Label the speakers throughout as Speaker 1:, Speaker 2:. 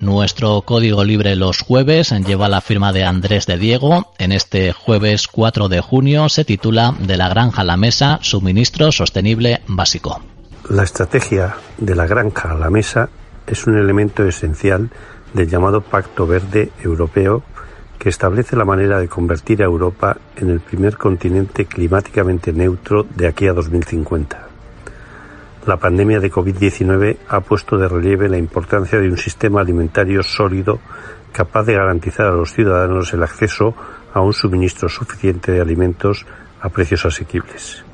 Speaker 1: Nuestro código libre los jueves lleva la firma de Andrés de Diego. En este jueves 4 de junio se titula De la granja a la mesa, suministro sostenible básico.
Speaker 2: La estrategia de la granja a la mesa es un elemento esencial del llamado Pacto Verde Europeo que establece la manera de convertir a Europa en el primer continente climáticamente neutro de aquí a 2050. La pandemia de COVID-19 ha puesto de relieve la importancia de un sistema alimentario sólido capaz de garantizar a los ciudadanos el acceso a un suministro suficiente de alimentos a precios asequibles.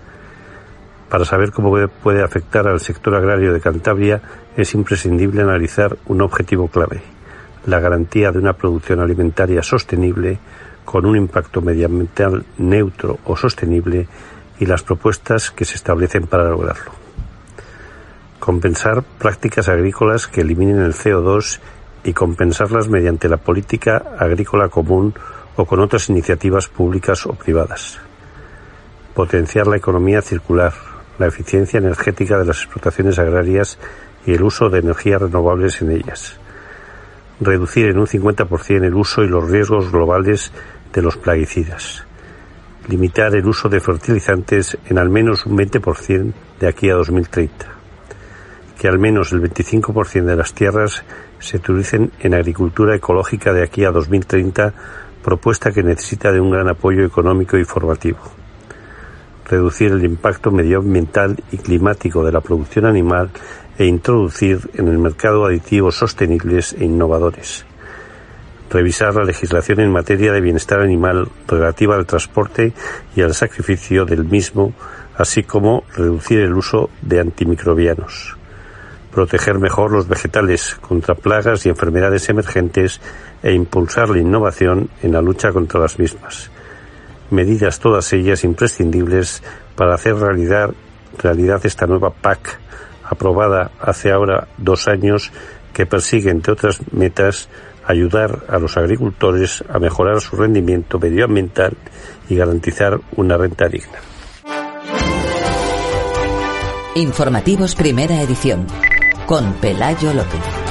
Speaker 2: Para saber cómo puede afectar al sector agrario de Cantabria es imprescindible analizar un objetivo clave, la garantía de una producción alimentaria sostenible con un impacto medioambiental neutro o sostenible y las propuestas que se establecen para lograrlo. Compensar prácticas agrícolas que eliminen el CO2 y compensarlas mediante la política agrícola común o con otras iniciativas públicas o privadas. Potenciar la economía circular, la eficiencia energética de las explotaciones agrarias y el uso de energías renovables en ellas. Reducir en un 50% el uso y los riesgos globales de los plaguicidas, limitar el uso de fertilizantes en al menos un 20% de aquí a 2030, que al menos el 25% de las tierras se utilicen en agricultura ecológica de aquí a 2030, propuesta que necesita de un gran apoyo económico y formativo. Reducir el impacto medioambiental y climático de la producción animal e introducir en el mercado aditivos sostenibles e innovadores. Revisar la legislación en materia de bienestar animal relativa al transporte y al sacrificio del mismo, así como reducir el uso de antimicrobianos. Proteger mejor los vegetales contra plagas y enfermedades emergentes e impulsar la innovación en la lucha contra las mismas. Medidas todas ellas imprescindibles para hacer realidad, realidad esta nueva PAC aprobada hace ahora dos años que persigue, entre otras metas, ayudar a los agricultores a mejorar su rendimiento medioambiental y garantizar una renta digna.
Speaker 3: Informativos Primera Edición con Pelayo López.